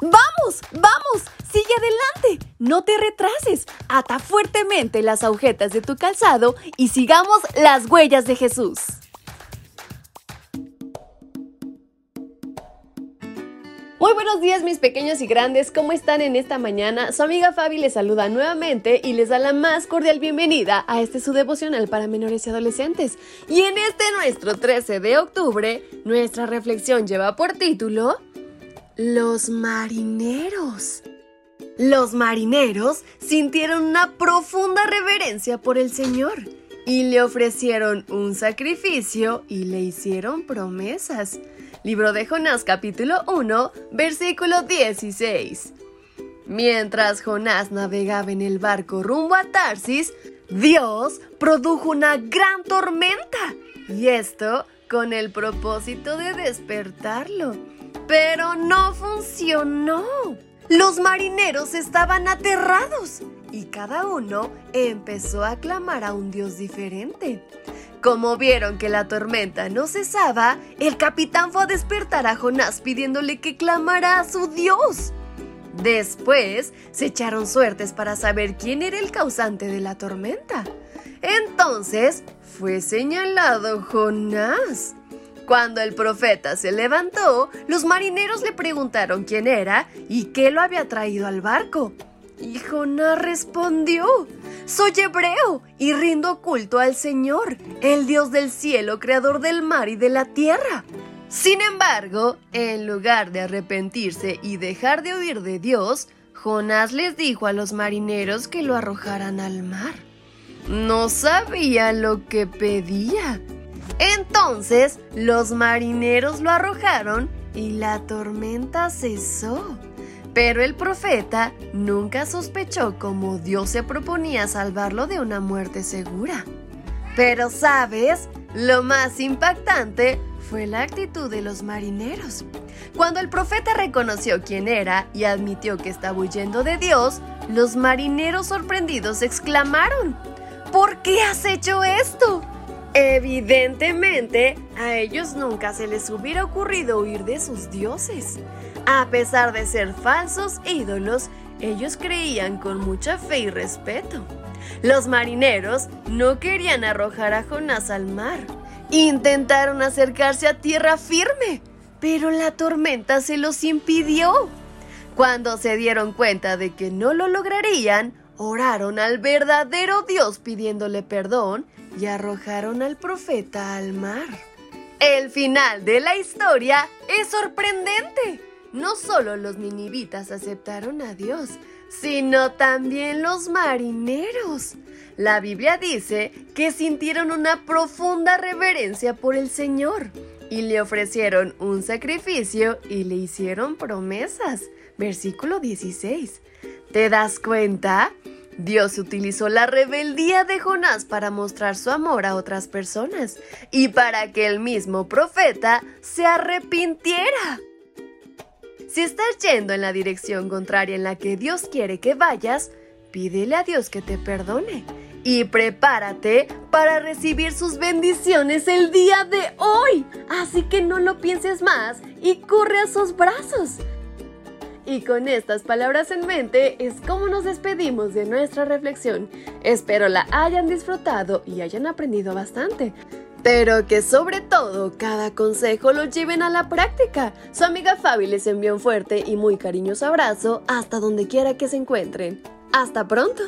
¡Vamos! ¡Vamos! ¡Sigue adelante! No te retrases. Ata fuertemente las agujetas de tu calzado y sigamos las huellas de Jesús. Muy buenos días mis pequeños y grandes, ¿cómo están en esta mañana? Su amiga Fabi les saluda nuevamente y les da la más cordial bienvenida a este su devocional para menores y adolescentes. Y en este nuestro 13 de octubre, nuestra reflexión lleva por título Los marineros. Los marineros sintieron una profunda reverencia por el Señor y le ofrecieron un sacrificio y le hicieron promesas. Libro de Jonás capítulo 1, versículo 16. Mientras Jonás navegaba en el barco rumbo a Tarsis, Dios produjo una gran tormenta. Y esto con el propósito de despertarlo. Pero no funcionó. Los marineros estaban aterrados y cada uno empezó a clamar a un dios diferente. Como vieron que la tormenta no cesaba, el capitán fue a despertar a Jonás pidiéndole que clamara a su Dios. Después se echaron suertes para saber quién era el causante de la tormenta. Entonces fue señalado Jonás. Cuando el profeta se levantó, los marineros le preguntaron quién era y qué lo había traído al barco. Y Jonás respondió, soy hebreo y rindo culto al Señor, el Dios del cielo, creador del mar y de la tierra. Sin embargo, en lugar de arrepentirse y dejar de huir de Dios, Jonás les dijo a los marineros que lo arrojaran al mar. No sabía lo que pedía. Entonces los marineros lo arrojaron y la tormenta cesó. Pero el profeta nunca sospechó cómo Dios se proponía salvarlo de una muerte segura. Pero sabes, lo más impactante fue la actitud de los marineros. Cuando el profeta reconoció quién era y admitió que estaba huyendo de Dios, los marineros sorprendidos exclamaron, ¿Por qué has hecho esto? Evidentemente, a ellos nunca se les hubiera ocurrido huir de sus dioses. A pesar de ser falsos ídolos, ellos creían con mucha fe y respeto. Los marineros no querían arrojar a Jonás al mar. Intentaron acercarse a tierra firme, pero la tormenta se los impidió. Cuando se dieron cuenta de que no lo lograrían, oraron al verdadero Dios pidiéndole perdón y arrojaron al profeta al mar. El final de la historia es sorprendente. No solo los ninivitas aceptaron a Dios, sino también los marineros. La Biblia dice que sintieron una profunda reverencia por el Señor y le ofrecieron un sacrificio y le hicieron promesas. Versículo 16. ¿Te das cuenta? Dios utilizó la rebeldía de Jonás para mostrar su amor a otras personas y para que el mismo profeta se arrepintiera. Si estás yendo en la dirección contraria en la que Dios quiere que vayas, pídele a Dios que te perdone y prepárate para recibir sus bendiciones el día de hoy. Así que no lo pienses más y corre a sus brazos. Y con estas palabras en mente es como nos despedimos de nuestra reflexión. Espero la hayan disfrutado y hayan aprendido bastante. Pero que sobre todo cada consejo lo lleven a la práctica. Su amiga Fabi les envió un fuerte y muy cariñoso abrazo hasta donde quiera que se encuentren. ¡Hasta pronto!